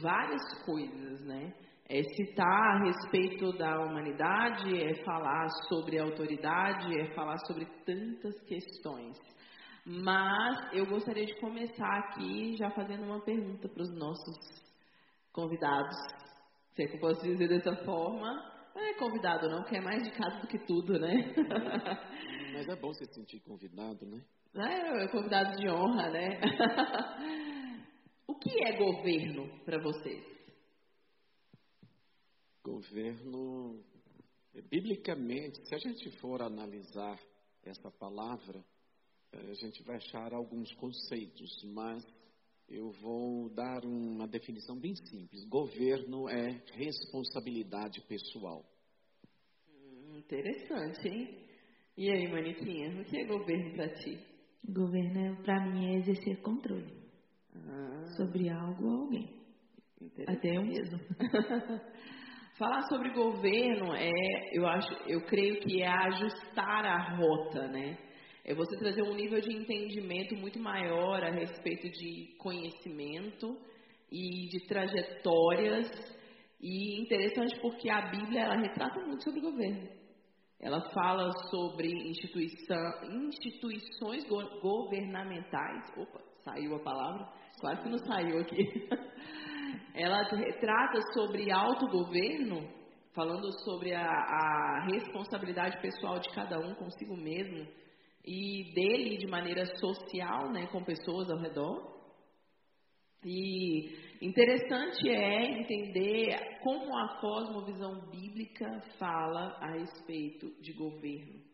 várias coisas, né? É citar a respeito da humanidade, é falar sobre autoridade, é falar sobre tantas questões. Mas eu gostaria de começar aqui já fazendo uma pergunta para os nossos convidados. Se é que eu posso dizer dessa forma. Não é convidado não, que é mais de casa do que tudo, né? Mas é bom se sentir convidado, né? É, convidado de honra, né? o que é governo para vocês? Governo, biblicamente, se a gente for analisar essa palavra, eh, a gente vai achar alguns conceitos, mas eu vou dar uma definição bem simples. Governo é responsabilidade pessoal. Hum, interessante, hein? E aí, Maniquinha, o que é governo para ti? Governo, para mim, é exercer controle ah, sobre algo ou alguém. Até eu mesmo. Falar sobre governo é, eu acho, eu creio que é ajustar a rota, né? É você trazer um nível de entendimento muito maior a respeito de conhecimento e de trajetórias. E interessante porque a Bíblia ela retrata muito sobre governo. Ela fala sobre instituição, instituições governamentais. Opa, saiu a palavra? Quase que não saiu aqui. Ela retrata sobre autogoverno, falando sobre a, a responsabilidade pessoal de cada um consigo mesmo e dele de maneira social, né, com pessoas ao redor. E interessante é entender como a cosmovisão bíblica fala a respeito de governo.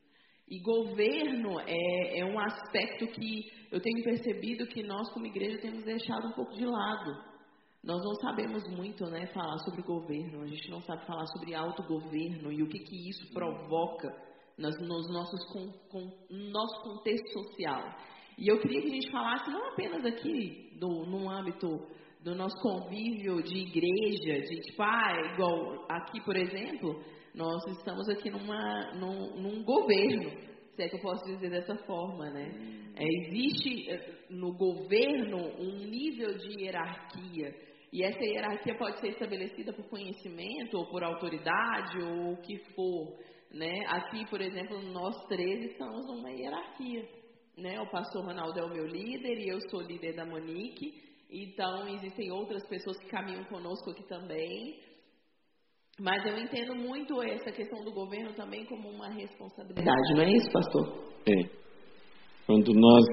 E governo é, é um aspecto que eu tenho percebido que nós, como igreja, temos deixado um pouco de lado. Nós não sabemos muito né, falar sobre governo, a gente não sabe falar sobre autogoverno e o que, que isso provoca nos, nos nossos, com, com, no nosso contexto social. E eu queria que a gente falasse não apenas aqui do, no âmbito do nosso convívio de igreja, de tipo, ah, igual aqui, por exemplo, nós estamos aqui numa, num, num governo, se é que eu posso dizer dessa forma, né? É, existe eh, no governo um nível de hierarquia e essa hierarquia pode ser estabelecida por conhecimento ou por autoridade ou o que for, né? Aqui, por exemplo, nós três estamos numa hierarquia, né? O pastor Ronaldo é o meu líder e eu sou líder da Monique. Então, existem outras pessoas que caminham conosco aqui também. Mas eu entendo muito essa questão do governo também como uma responsabilidade, não é isso, pastor? É. Quando nós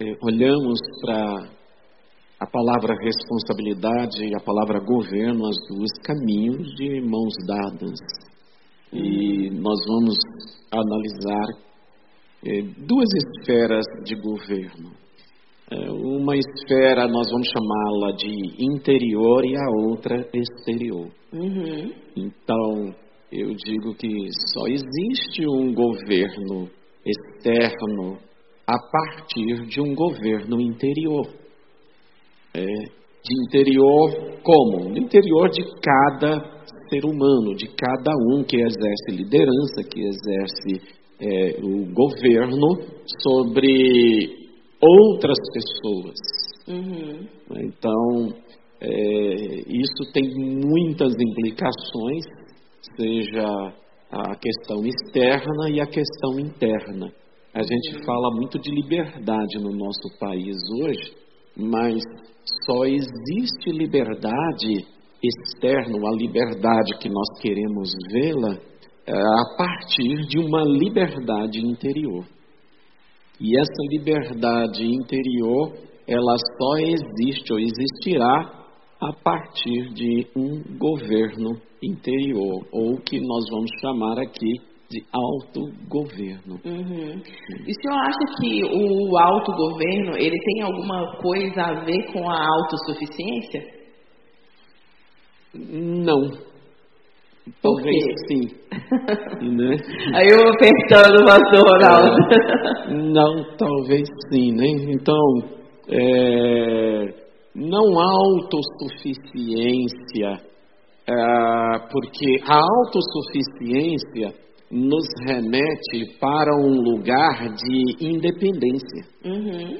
é, olhamos para a palavra responsabilidade e a palavra governo, as duas caminhos de mãos dadas. E nós vamos analisar é, duas esferas de governo. É, uma esfera nós vamos chamá-la de interior e a outra exterior. Uhum. Então, eu digo que só existe um governo externo a partir de um governo interior é, de interior como? No interior de cada ser humano, de cada um que exerce liderança, que exerce é, o governo sobre outras pessoas. Uhum. Então, é, isso tem muitas implicações, seja a questão externa e a questão interna. A gente uhum. fala muito de liberdade no nosso país hoje, mas só existe liberdade externa, a liberdade que nós queremos vê-la, é, a partir de uma liberdade interior. E essa liberdade interior, ela só existe ou existirá a partir de um governo interior, ou o que nós vamos chamar aqui de autogoverno. Uhum. E o senhor acha que o autogoverno ele tem alguma coisa a ver com a autossuficiência? Não. Talvez sim. né? Aí eu apertando o pastor Ronaldo. não, talvez sim, né? Então, é, não há autossuficiência, é, porque a autossuficiência nos remete para um lugar de independência. Uhum.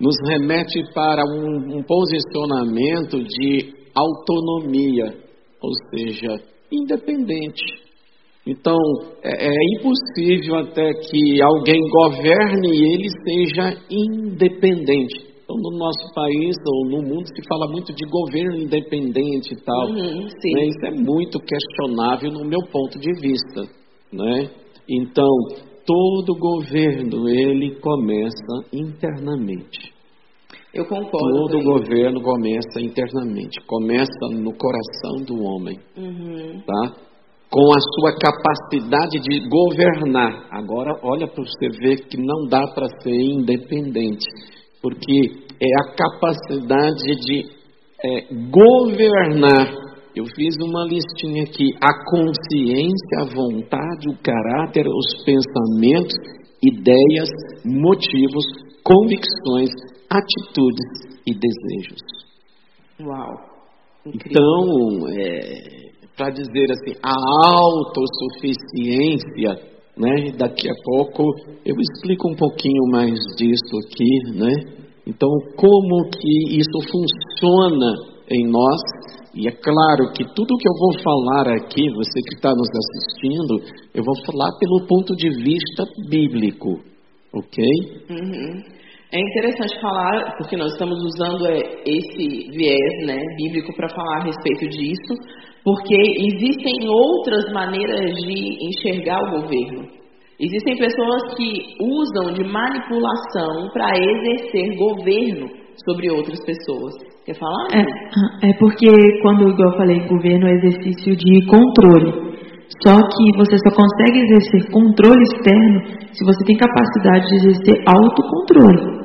nos remete para um, um posicionamento de autonomia, ou seja, independente. Então, é, é, impossível até que alguém governe e ele seja independente. Então, no nosso país ou no mundo se fala muito de governo independente e tal. Uhum, né? Isso é muito questionável no meu ponto de vista. Né? Então, todo governo ele começa internamente. Eu concordo. Todo governo começa internamente, começa no coração do homem, Uhum. tá? Com a sua capacidade de governar. Agora, olha para você ver que não dá para ser independente, porque é a capacidade de é, governar. Eu fiz uma listinha aqui: a consciência, a vontade, o caráter, os pensamentos, ideias, motivos, convicções, atitudes e desejos. Uau. Incrível. Então, para dizer assim, a autossuficiência, né? Daqui a pouco eu explico um pouquinho mais disso aqui, né? Então, como que isso funciona em nós? E é claro que tudo que eu vou falar aqui, você que está nos assistindo, eu vou falar pelo ponto de vista bíblico, ok? Uhum. É interessante falar, porque nós estamos usando é, esse viés né, bíblico para falar a respeito disso, porque existem outras maneiras de enxergar o governo. Existem pessoas que usam de manipulação para exercer governo sobre outras pessoas. Quer falar? É, é porque quando, eu falei, governo é exercício de controle. Só que você só consegue exercer controle externo se você tem capacidade de exercer autocontrole.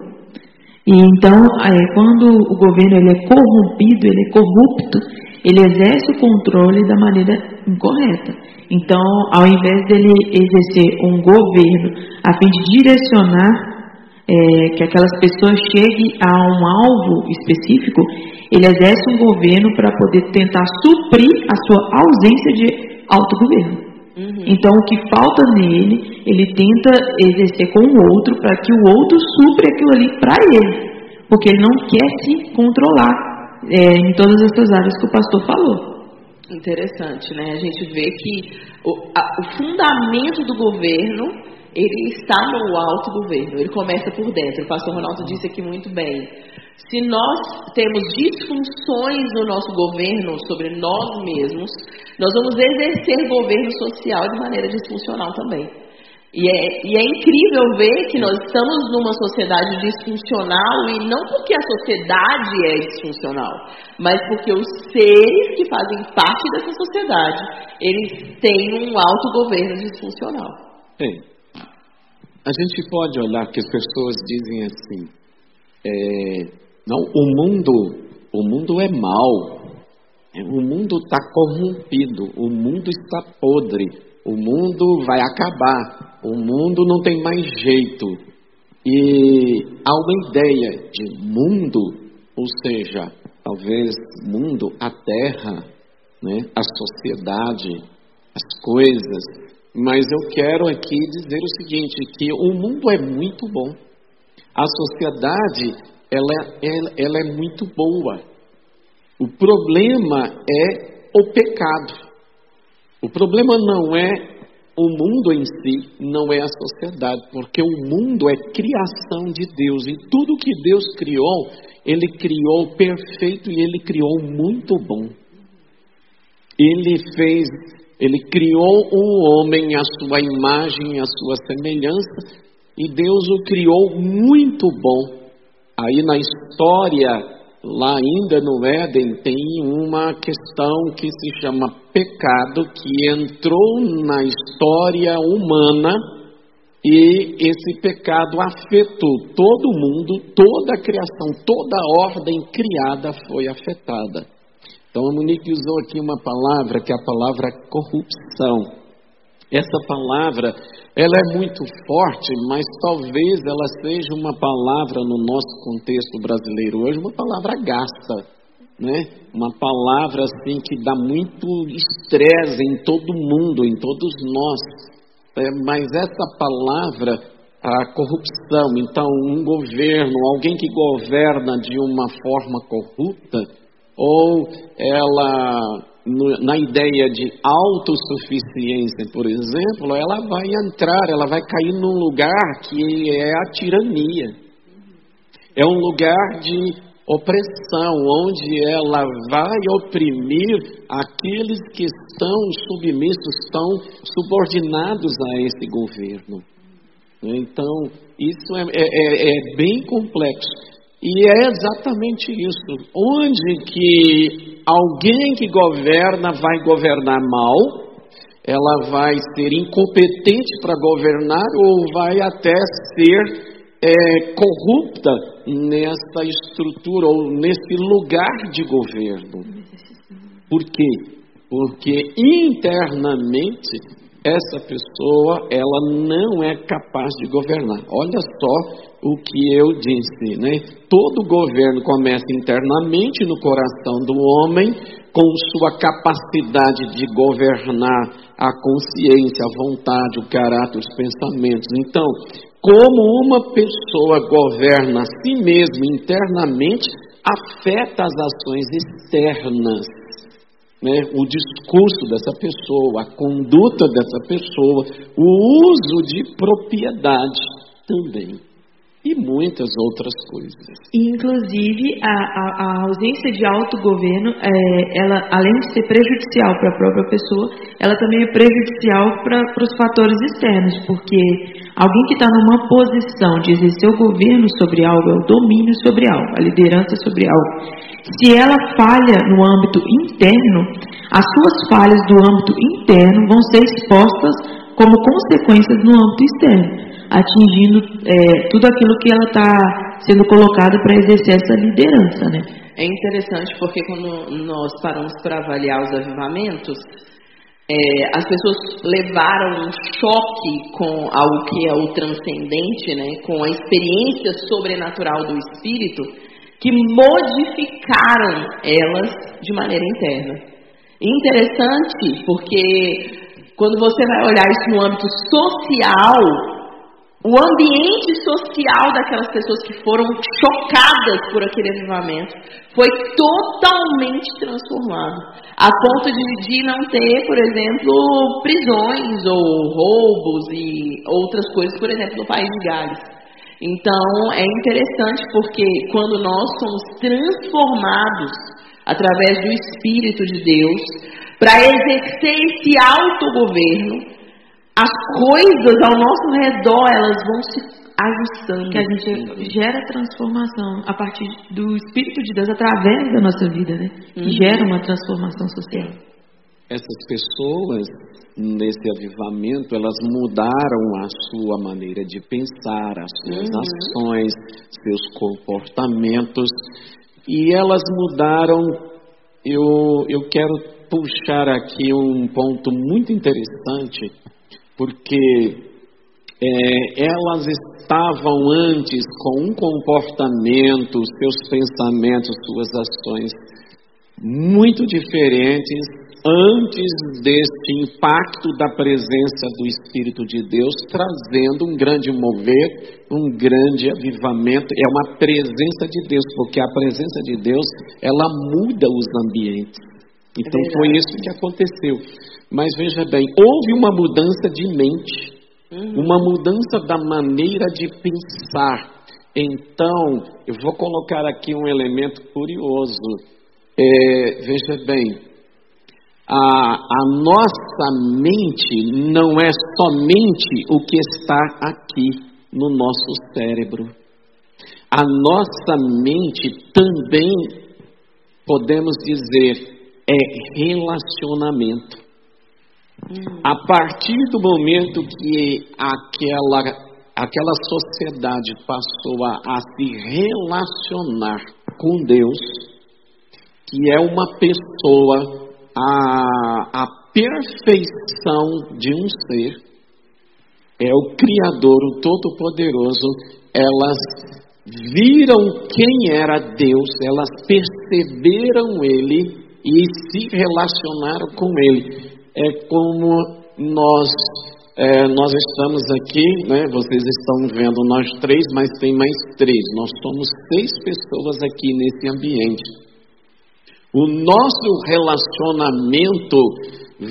E então, é, quando o governo ele é corrompido, ele é corrupto, ele exerce o controle da maneira incorreta. Então, ao invés dele exercer um governo a fim de direcionar é, que aquelas pessoas cheguem a um alvo específico, ele exerce um governo para poder tentar suprir a sua ausência de autogoverno. Uhum. Então, o que falta nele, ele tenta exercer com o outro para que o outro supre aquilo ali para ele. Porque ele não quer se controlar é, em todas essas áreas que o pastor falou. Interessante, né? A gente vê que o, a- o fundamento do governo ele está no autogoverno, ele começa por dentro. O pastor Ronaldo disse aqui muito bem. Se nós temos disfunções no nosso governo sobre nós mesmos, nós vamos exercer governo social de maneira disfuncional também. E é, e é incrível ver que nós estamos numa sociedade disfuncional e não porque a sociedade é disfuncional, mas porque os seres que fazem parte dessa sociedade, eles têm um autogoverno disfuncional. Bem, a gente pode olhar que as pessoas dizem assim, é, não, o mundo, o mundo é mau, é, o mundo está corrompido, o mundo está podre, o mundo vai acabar, o mundo não tem mais jeito. E há uma ideia de mundo, ou seja, talvez mundo, a terra, né, a sociedade, as coisas. Mas eu quero aqui dizer o seguinte, que o mundo é muito bom. A sociedade, ela, ela, ela é muito boa. O problema é o pecado. O problema não é o mundo em si, não é a sociedade, porque o mundo é criação de Deus e tudo que Deus criou, Ele criou perfeito e Ele criou muito bom. Ele fez, Ele criou o homem à sua imagem, à sua semelhança, e Deus o criou muito bom. Aí na história, lá ainda no Éden, tem uma questão que se chama pecado, que entrou na história humana e esse pecado afetou todo mundo, toda a criação, toda a ordem criada foi afetada. Então a Monique usou aqui uma palavra que é a palavra corrupção. Essa palavra, ela é muito forte, mas talvez ela seja uma palavra no nosso contexto brasileiro hoje, uma palavra gasta, né? Uma palavra assim que dá muito estresse em todo mundo, em todos nós. É, mas essa palavra, a corrupção. Então, um governo, alguém que governa de uma forma corrupta, ou ela, na ideia de autossuficiência, por exemplo, ela vai entrar, ela vai cair num lugar que é a tirania. É um lugar de opressão, onde ela vai oprimir aqueles que estão submissos, estão subordinados a esse governo. Então, isso é, é, é, é bem complexo. E é exatamente isso. Onde que alguém que governa vai governar mal, ela vai ser incompetente para governar ou vai até ser é, corrupta nessa estrutura ou nesse lugar de governo. Por quê? Porque internamente essa pessoa ela não é capaz de governar. Olha só o que eu disse, né? Todo governo começa internamente no coração do homem, com sua capacidade de governar a consciência, a vontade, o caráter, os pensamentos. Então, como uma pessoa governa a si mesma internamente, afeta as ações externas né, o discurso dessa pessoa, a conduta dessa pessoa, o uso de propriedade também. E muitas outras coisas. Inclusive, a, a, a ausência de autogoverno, é, ela, além de ser prejudicial para a própria pessoa, ela também é prejudicial para os fatores externos, porque alguém que está numa posição de exercer o governo sobre algo é o domínio sobre algo, a liderança sobre algo. Se ela falha no âmbito interno, as suas falhas do âmbito interno vão ser expostas como consequências no âmbito externo, atingindo é, tudo aquilo que ela está sendo colocada para exercer essa liderança, né? É interessante porque quando nós paramos para avaliar os avivamentos, é, as pessoas levaram um choque com algo que é o transcendente, né, com a experiência sobrenatural do Espírito, que modificaram elas de maneira interna. Interessante, porque quando você vai olhar isso no âmbito social, o ambiente social daquelas pessoas que foram chocadas por aquele avivamento foi totalmente transformado, a ponto de, de não ter, por exemplo, prisões ou roubos e outras coisas, por exemplo, no país de Gales. Então, é interessante porque quando nós somos transformados através do Espírito de Deus para exercer esse autogoverno, as coisas ao nosso redor elas vão se ajustando. Que a gente gera transformação a partir do Espírito de Deus através da nossa vida, né? Uhum. Gera uma transformação social. Essas pessoas nesse avivamento, elas mudaram a sua maneira de pensar, as suas uhum. ações, seus comportamentos, e elas mudaram. Eu, eu quero puxar aqui um ponto muito interessante, porque é, elas estavam antes com um comportamento, seus pensamentos, suas ações muito diferentes antes deste impacto da presença do Espírito de Deus, trazendo um grande mover, um grande avivamento. É uma presença de Deus, porque a presença de Deus, ela muda os ambientes. Então é foi isso que aconteceu. Mas veja bem, houve uma mudança de mente, uhum. uma mudança da maneira de pensar. Então, eu vou colocar aqui um elemento curioso. É, veja bem, a, a nossa mente não é somente o que está aqui no nosso cérebro. A nossa mente também, podemos dizer, é relacionamento. Hum. A partir do momento que aquela, aquela sociedade passou a, a se relacionar com Deus, que é uma pessoa a, a perfeição de um ser, é o Criador, o Todo-Poderoso, elas viram quem era Deus, elas perceberam Ele e se relacionaram com Ele. É como nós é, nós estamos aqui, né, vocês estão vendo nós três, mas tem mais três. Nós somos seis pessoas aqui nesse ambiente. O nosso relacionamento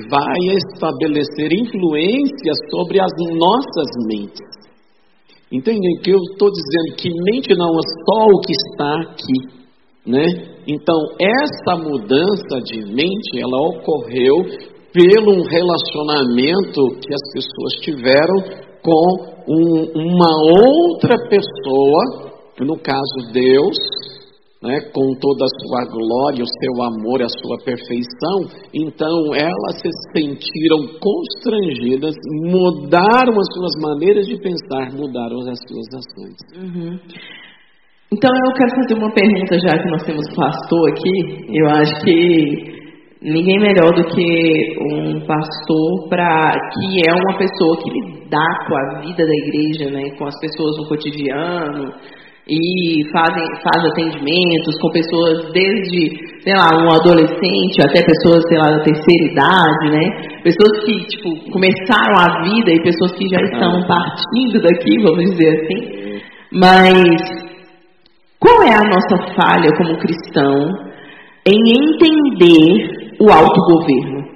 vai estabelecer influência sobre as nossas mentes. Entendem que eu estou dizendo que mente não é só o que está aqui, né? Então essa mudança de mente ela ocorreu pelo relacionamento que as pessoas tiveram com um, uma outra pessoa, no caso Deus, né, com toda a sua glória, o seu amor, a sua perfeição, então elas se sentiram constrangidas, mudaram as suas maneiras de pensar, mudaram as suas ações. Uhum. Então eu quero fazer uma pergunta, já que nós temos pastor aqui. Eu acho que ninguém melhor do que um pastor para que é uma pessoa que lidar com a vida da igreja, né, com as pessoas no cotidiano e fazem, faz atendimentos com pessoas desde, sei lá, um adolescente até pessoas, sei lá, da terceira idade, né? Pessoas que, tipo, começaram a vida e pessoas que já estão partindo daqui, vamos dizer assim. Mas qual é a nossa falha como cristão em entender o autogoverno?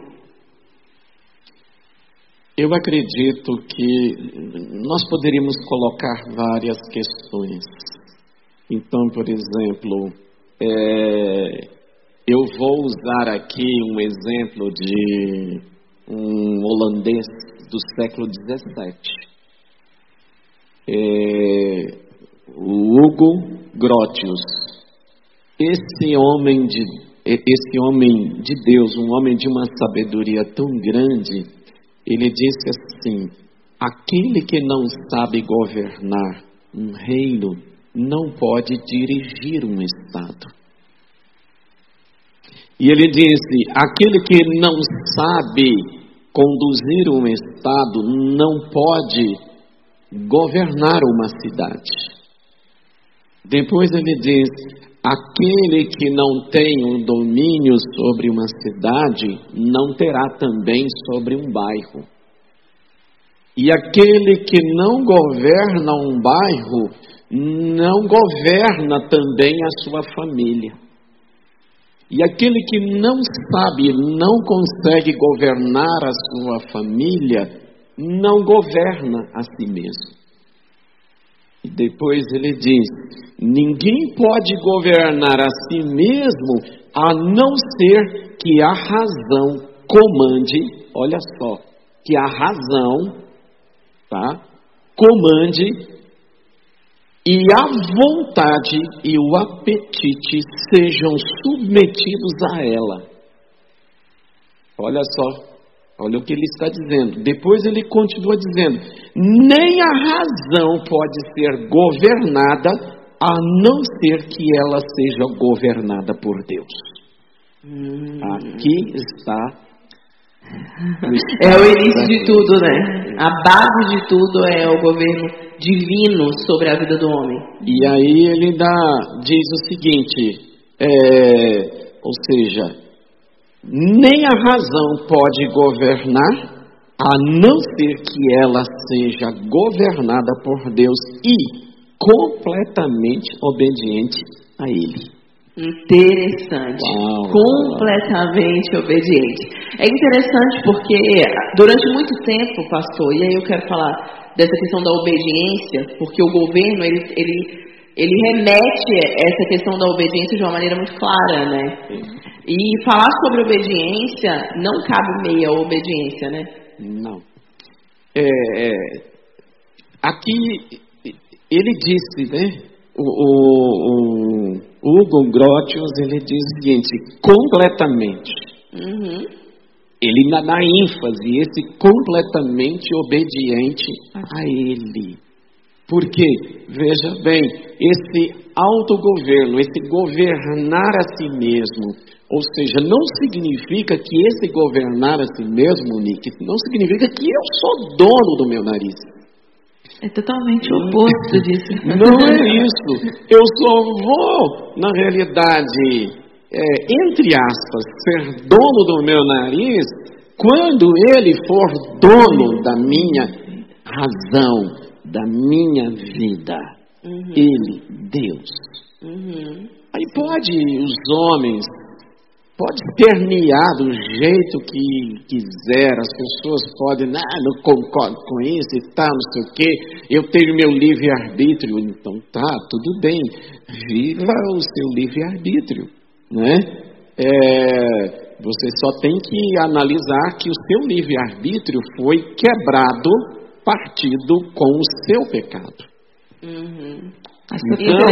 Eu acredito que nós poderíamos colocar várias questões. Então, por exemplo, é, eu vou usar aqui um exemplo de um holandês do século XVII. É, o Hugo Grotius. Esse homem de esse homem de Deus, um homem de uma sabedoria tão grande, ele disse assim: aquele que não sabe governar um reino não pode dirigir um Estado. E ele disse: aquele que não sabe conduzir um Estado não pode governar uma cidade. Depois ele diz: aquele que não tem um domínio sobre uma cidade não terá também sobre um bairro. E aquele que não governa um bairro não governa também a sua família. E aquele que não sabe, não consegue governar a sua família, não governa a si mesmo. E depois ele diz: ninguém pode governar a si mesmo a não ser que a razão comande, olha só, que a razão, tá? Comande e a vontade e o apetite sejam submetidos a ela. Olha só, olha o que ele está dizendo. Depois ele continua dizendo: nem a razão pode ser governada a não ser que ela seja governada por Deus. Hum. Aqui está. É o início de tudo, né? A base de tudo é o governo divino sobre a vida do homem. E aí ele dá, diz o seguinte, é, ou seja, nem a razão pode governar, a não ser que ela seja governada por Deus e completamente obediente a Ele. Interessante. Uau, completamente uau. obediente. É interessante porque durante muito tempo, pastor, e aí eu quero falar dessa questão da obediência, porque o governo ele, ele, ele remete essa questão da obediência de uma maneira muito clara, né? E falar sobre obediência não cabe meia obediência, né? Não. É, é, aqui ele disse, né? O, o, o Hugo Grotius ele diz o seguinte: completamente. Uhum ele ainda dá ênfase, esse completamente obediente a Ele. Porque, veja bem, esse autogoverno, esse governar a si mesmo, ou seja, não significa que esse governar a si mesmo, Nick, não significa que eu sou dono do meu nariz. É totalmente o oposto disso. Não é isso. Eu só vou, na realidade, é, entre aspas, ser dono do meu nariz Quando ele for dono da minha razão, da minha vida, Uhum. ele, Deus. Uhum. Aí pode os homens, pode espernear do jeito que quiser, as pessoas podem, ah, não concordo com isso e tal, não sei o quê, eu tenho meu livre-arbítrio, então tá, tudo bem, viva o seu livre-arbítrio, né? É, você só tem que analisar que o seu livre-arbítrio foi quebrado, partido com o seu pecado. Uhum. Então,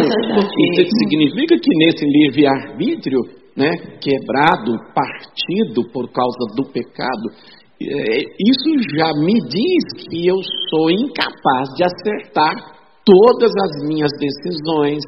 isso significa que nesse livre-arbítrio, né, quebrado, partido por causa do pecado, é, isso já me diz que eu sou incapaz de acertar todas as minhas decisões.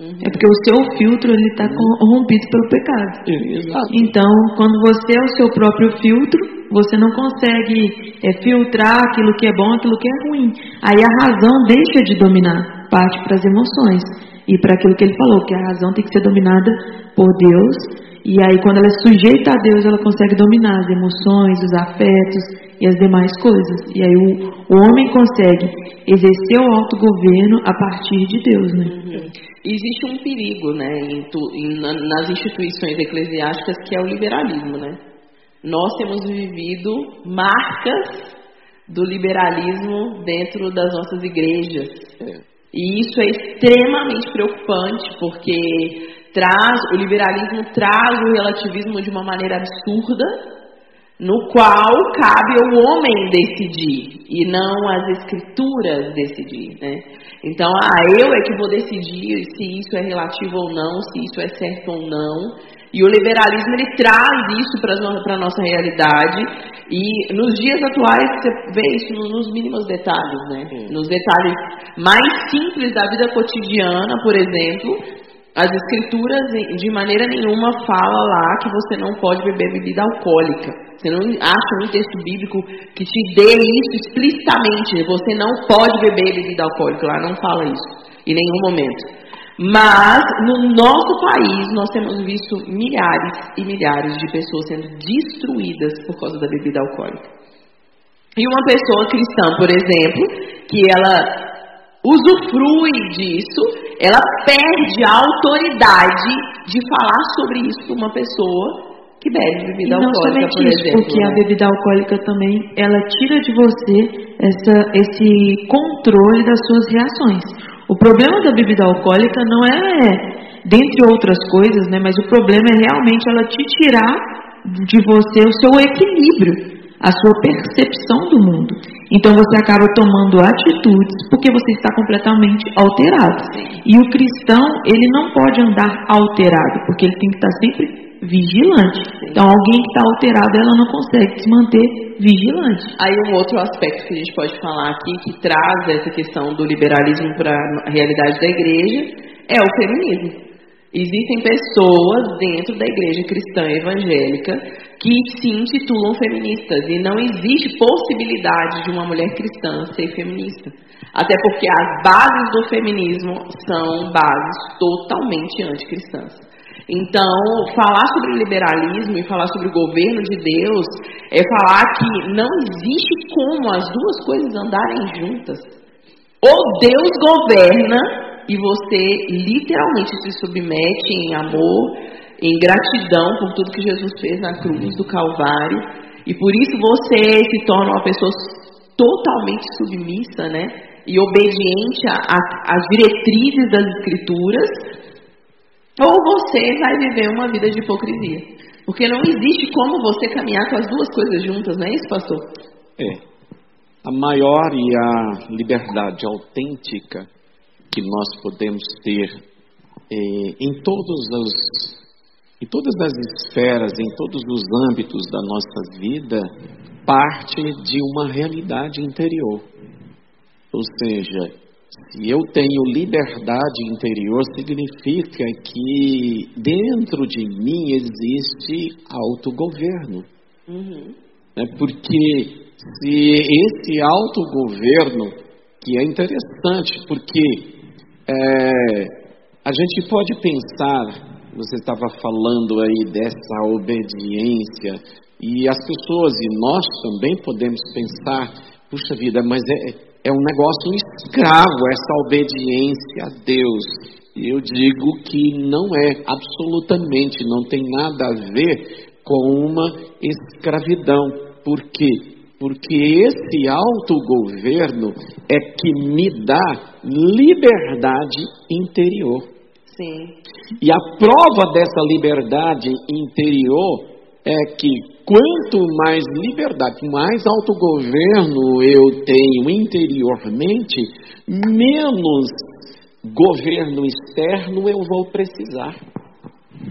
É porque o seu filtro ele está corrompido pelo pecado. Exato. Então, quando você é o seu próprio filtro, você não consegue é, filtrar aquilo que é bom, aquilo que é ruim. Aí a razão deixa de dominar, parte para as emoções e para aquilo que ele falou, que a razão tem que ser dominada por Deus. E aí, quando ela é sujeita a Deus, ela consegue dominar as emoções, os afetos e as demais coisas. E aí o, o homem consegue exercer o autogoverno a partir de Deus, né? Uhum. Existe um perigo, né, em tu- em- na- nas instituições eclesiásticas que é o liberalismo, né? Nós temos vivido marcas do liberalismo dentro das nossas igrejas. E isso é extremamente preocupante, porque traz o liberalismo traz o relativismo de uma maneira absurda, no qual cabe ao homem decidir e não as escrituras decidir, né? Então, ah, eu é que vou decidir se isso é relativo ou não, se isso é certo ou não. E o liberalismo ele traz isso para a nossa realidade e nos dias atuais você vê isso no- nos mínimos detalhes, né? Nos detalhes mais simples da vida cotidiana, por exemplo, as escrituras de maneira nenhuma fala lá que você não pode beber bebida alcoólica. Você não acha um texto bíblico que te dê isso explicitamente. Você não pode beber bebida alcoólica. Lá não fala isso em nenhum momento. Mas no nosso país nós temos visto milhares e milhares de pessoas sendo destruídas por causa da bebida alcoólica. E uma pessoa cristã, por exemplo, que ela usufrui disso, ela perde a autoridade de falar sobre isso para uma pessoa que bebe E bebida não alcoólica, somente por isso, exemplo. porque a né? bebida alcoólica também, ela tira de você essa, esse controle das suas reações. O problema da bebida alcoólica não é, dentre outras coisas, né, mas o problema é realmente ela te tirar de você o seu equilíbrio, a sua percepção do mundo. Então você acaba tomando atitudes porque você está completamente alterado. E o cristão, ele não pode andar alterado, porque ele tem que estar sempre vigilante. Então alguém que está alterado, ela não consegue se manter vigilante. Aí um outro aspecto que a gente pode falar aqui, que traz essa questão do liberalismo para a realidade da igreja, é o feminismo. Existem pessoas dentro da igreja cristã evangélica que se intitulam feministas e não existe possibilidade de uma mulher cristã ser feminista. Até porque as bases do feminismo são bases totalmente anticristãs. Então, falar sobre liberalismo e falar sobre o governo de Deus é falar que não existe como as duas coisas andarem juntas. Ou Deus governa e você literalmente se submete em amor, em gratidão por tudo que Jesus fez na cruz do Calvário, e por isso você se torna uma pessoa totalmente submissa, né? E obediente às diretrizes das Escrituras, ou você vai viver uma vida de hipocrisia. Porque não existe como você caminhar com as duas coisas juntas, não é isso, pastor? É. A maior e a liberdade autêntica que nós podemos ter eh, em todos os em todas as esferas, em todos os âmbitos da nossa vida, parte de uma realidade interior. Ou seja, se eu tenho liberdade interior, significa que dentro de mim existe autogoverno. Uhum. né? Porque se esse autogoverno, que é interessante, porque é, a gente pode pensar, você estava falando aí dessa obediência E as pessoas e nós também podemos pensar, puxa vida, mas é, é um negócio escravo essa obediência a Deus. Eu digo que não é, absolutamente, não tem nada a ver com uma escravidão. Por quê? Porque esse autogoverno é que me dá liberdade interior. Sim. E a prova dessa liberdade interior é que quanto mais liberdade, mais autogoverno eu tenho interiormente, menos governo externo eu vou precisar.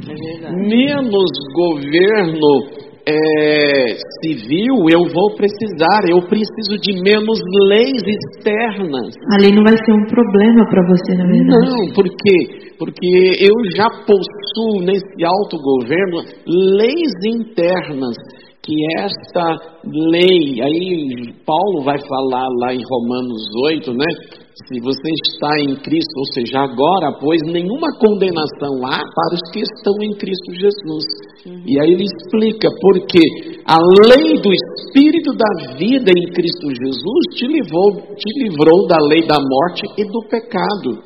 É menos governo é, civil eu vou precisar, eu preciso de menos leis externas. A lei não vai ser um problema para você, na verdade. Não, por quê? Porque eu já possuo nesse autogoverno leis internas que esta lei, aí Paulo vai falar lá em Romanos 8, né? Se você está em Cristo, ou seja, agora, pois nenhuma condenação há para os que estão em Cristo Jesus. Uhum. E aí ele explica porque a lei do Espírito da vida em Cristo Jesus te livrou, te livrou da lei da morte e do pecado.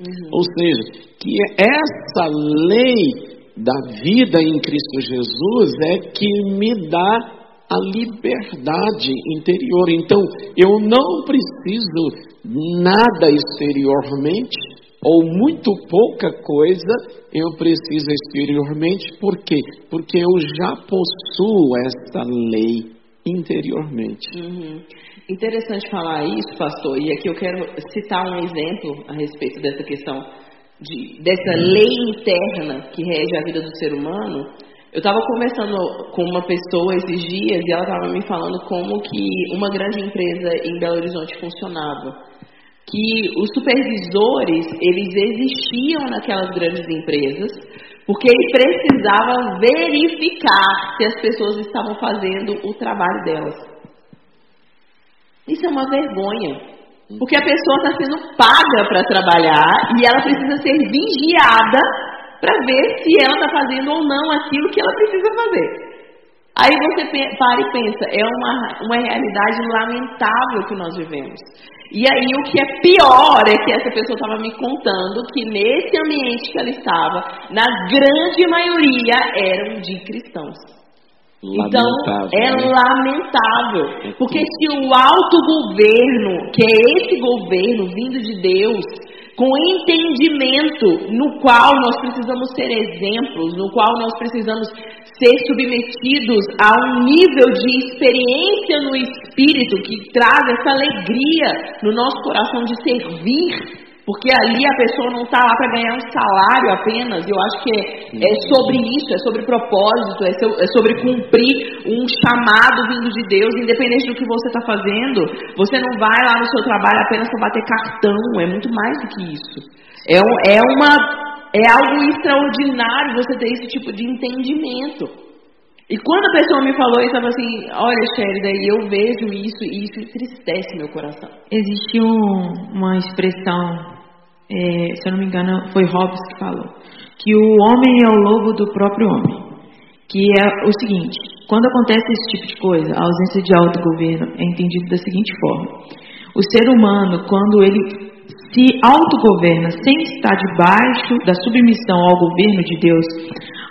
Uhum. Ou seja, que essa lei da vida em Cristo Jesus é que me dá a liberdade interior. Então, eu não preciso nada exteriormente, ou muito pouca coisa, eu preciso exteriormente, por quê? Porque eu já possuo essa lei interiormente. Uhum. Interessante falar isso, pastor, e aqui eu quero citar um exemplo a respeito dessa questão, de, dessa lei interna que rege a vida do ser humano. Eu estava conversando com uma pessoa esses dias e ela estava me falando como que uma grande empresa em Belo Horizonte funcionava que os supervisores eles existiam naquelas grandes empresas porque ele precisava verificar se as pessoas estavam fazendo o trabalho delas. Isso é uma vergonha. Porque a pessoa está sendo paga para trabalhar e ela precisa ser vigiada para ver se ela está fazendo ou não aquilo que ela precisa fazer. Aí você para e pensa, é uma, uma realidade lamentável que nós vivemos. E aí o que é pior é que essa pessoa estava me contando que nesse ambiente que ela estava, na grande maioria eram de cristãos. Então é né? lamentável, porque se o autogoverno, que é esse governo vindo de Deus, com entendimento no qual nós precisamos ser exemplos, no qual nós precisamos ser submetidos a um nível de experiência no espírito que traz essa alegria no nosso coração de servir, porque ali a pessoa não está lá para ganhar um salário apenas. Eu acho que é, é sobre isso, é sobre propósito, é, é, sobre cumprir um chamado vindo de Deus, independente do que você está fazendo. Você não vai lá no seu trabalho apenas para bater cartão, é muito mais do que isso. É, é uma é algo extraordinário você ter esse tipo de entendimento. E quando a pessoa me falou isso, estava assim, olha, Sherida, eu vejo isso e isso entristece meu coração. Existe um, uma expressão, é, se eu não me engano, foi Hobbes que falou, que o homem é o lobo do próprio homem. Que é o seguinte, quando acontece esse tipo de coisa, a ausência de autogoverno é entendido da seguinte forma. O ser humano, quando ele se autogoverna sem estar debaixo da submissão ao governo de Deus,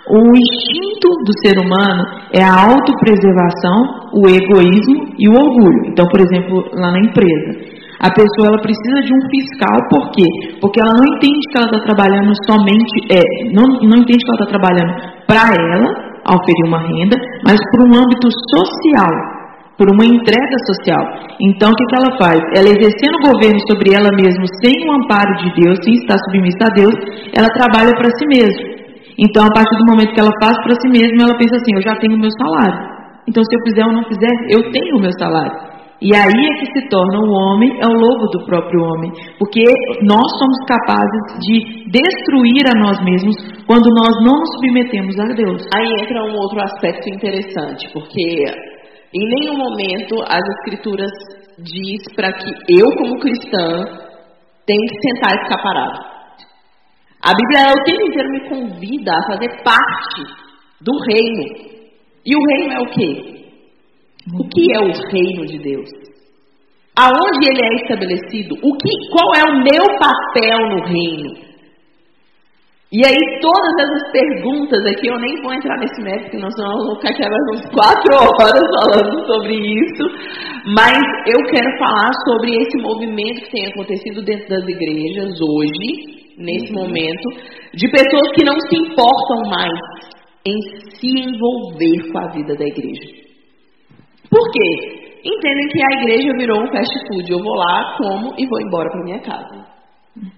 o instinto do ser humano é a autopreservação, o egoísmo e o orgulho. Então, por exemplo, lá na empresa, a pessoa ela precisa de um fiscal, por quê? Porque ela não entende que ela está trabalhando somente, é, não, não entende que ela está trabalhando para ela, ao oferir uma renda, mas por um âmbito social por uma entrega social. Então, o que, que ela faz? Ela exercendo o governo sobre ela mesma, sem o amparo de Deus, sem estar submissa a Deus, ela trabalha para si mesma. Então, a partir do momento que ela faz para si mesma, ela pensa assim: eu já tenho o meu salário. Então, se eu fizer ou não fizer, eu tenho o meu salário. E aí é que se torna o homem, é o lobo do próprio homem. Porque nós somos capazes de destruir a nós mesmos quando nós não nos submetemos a Deus. Aí entra um outro aspecto interessante, porque em nenhum momento as escrituras diz para que eu, como cristã, tenho que sentar e ficar parado. A Bíblia o tempo inteiro me convida a fazer parte do reino. E o reino é o quê? O que é o reino de Deus? Aonde ele é estabelecido? O que, qual é o meu papel no reino? E aí, todas essas perguntas aqui, eu nem vou entrar nesse mérito, porque nós vamos ficar aqui agora uns quatro horas falando sobre isso, mas eu quero falar sobre esse movimento que tem acontecido dentro das igrejas hoje, nesse uhum. momento, de pessoas que não se importam mais em se envolver com a vida da igreja. Por quê? Entendem que a igreja virou um fast food. Eu vou lá, como e vou embora para minha casa.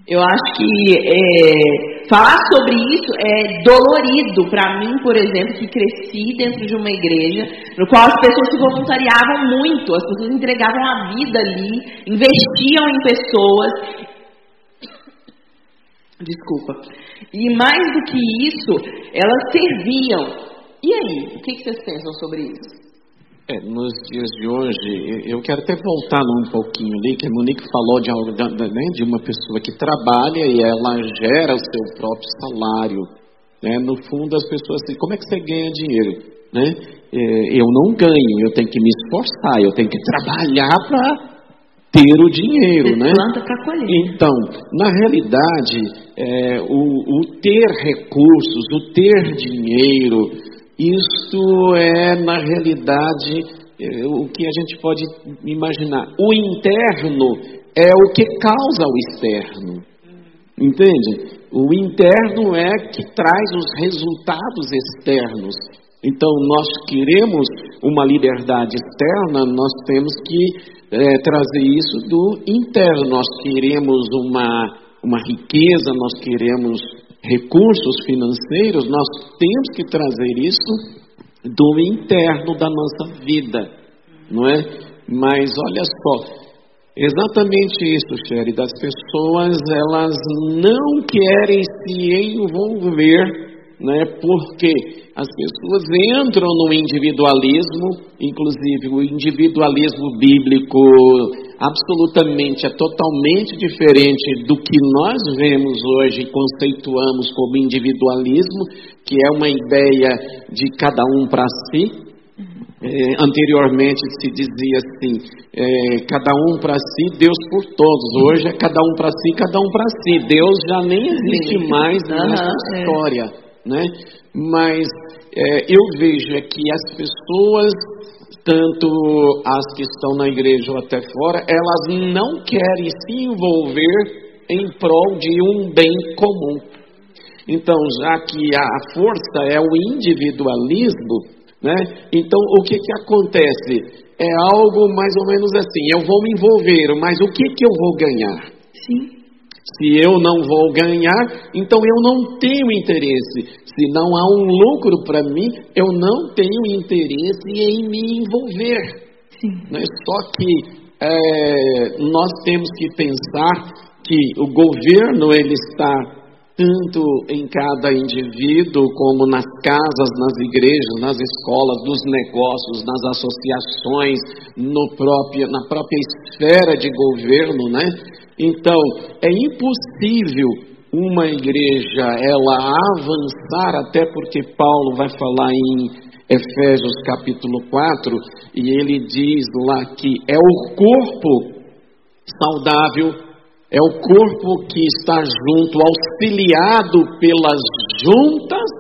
Eu acho que é, falar sobre isso é dolorido para mim, por exemplo, que cresci dentro de uma igreja no qual as pessoas se voluntariavam muito, as pessoas entregavam a vida ali, investiam em pessoas. Desculpa. E mais do que isso, elas serviam. E aí, o que vocês pensam sobre isso? É, nos dias de hoje, eu quero até voltar um pouquinho ali, que a Monique falou de, algo, né, de uma pessoa que trabalha e ela gera o seu próprio salário. Né? No fundo, as pessoas assim, como é que você ganha dinheiro? Né? É, eu não ganho, eu tenho que me esforçar, eu tenho que trabalhar para ter o dinheiro, né? Planta para colher. Então, na realidade, é, o, o ter recursos, o ter dinheiro, isso é, na realidade, é, o que a gente pode imaginar. O interno é o que causa o externo. Entende? O interno é que traz os resultados externos. Então, nós queremos uma liberdade externa, nós temos que é, trazer isso do interno. Nós queremos uma, uma riqueza, nós queremos recursos financeiros, nós temos que trazer isso do interno da nossa vida, não é? Mas olha só, exatamente isso, Sherry, das pessoas, elas não querem se envolver, né? Porque as pessoas entram no individualismo, inclusive o individualismo bíblico absolutamente é totalmente diferente do que nós vemos hoje e conceituamos como individualismo, que é uma ideia de cada um para si. É, anteriormente se dizia assim: é, cada um para si, Deus por todos. Hoje é cada um para si, cada um para si. Deus já nem existe mais na nossa história, né? Mas é, eu vejo é que as pessoas, tanto as que estão na igreja ou até fora, elas não querem se envolver em prol de um bem comum. Então, já que a força é o individualismo, né? Então, o que, que acontece? É algo mais ou menos assim: eu vou me envolver, mas o que, que eu vou ganhar? Sim. Se eu não vou ganhar, então eu não tenho interesse. Se não há um lucro para mim, eu não tenho interesse em me envolver. Sim. Né? Só que é, nós temos que pensar que o governo ele está tanto em cada indivíduo como nas casas, nas igrejas, nas escolas, nos negócios, nas associações, no próprio, na própria esfera de governo, né? Então, é impossível uma igreja ela avançar, até porque Paulo vai falar em Efésios capítulo 4, e ele diz lá que é o corpo saudável, é o corpo que está junto, auxiliado pelas juntas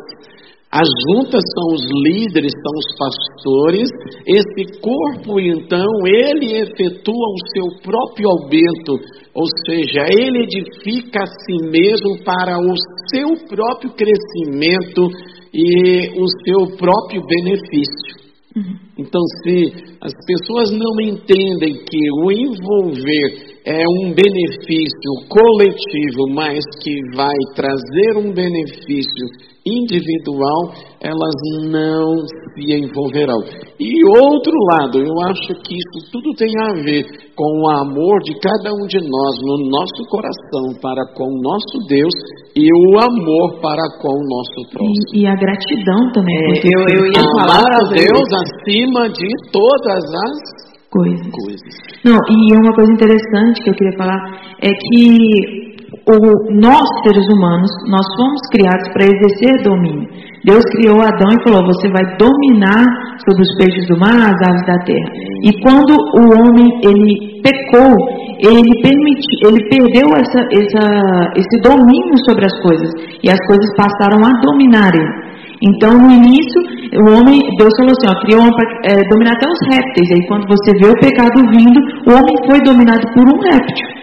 as juntas são os líderes, são os pastores. Esse corpo, então, ele efetua o seu próprio aumento, ou seja, ele edifica a si mesmo para o seu próprio crescimento e o seu próprio benefício. Uhum. Então, se as pessoas não entendem que o envolver é um benefício coletivo, mas que vai trazer um benefício individual, elas não se envolverão. E outro lado, eu acho que isso tudo tem a ver com o amor de cada um de nós no nosso coração para com o nosso Deus e o amor para com o nosso próximo. E, e a gratidão também. É, eu, eu ia falar a Deus acima de todas as coisas. coisas. Não, e uma coisa interessante que eu queria falar é que o, nós, seres humanos, nós fomos criados para exercer domínio. Deus criou Adão e falou: Você vai dominar sobre os peixes do mar, as aves da terra. E quando o homem ele pecou, ele permitiu, ele perdeu essa, essa, esse domínio sobre as coisas e as coisas passaram a dominar ele. Então, no início, o homem, Deus falou assim, ó, criou para é, dominar até os répteis. Aí, quando você vê o pecado vindo, o homem foi dominado por um réptil.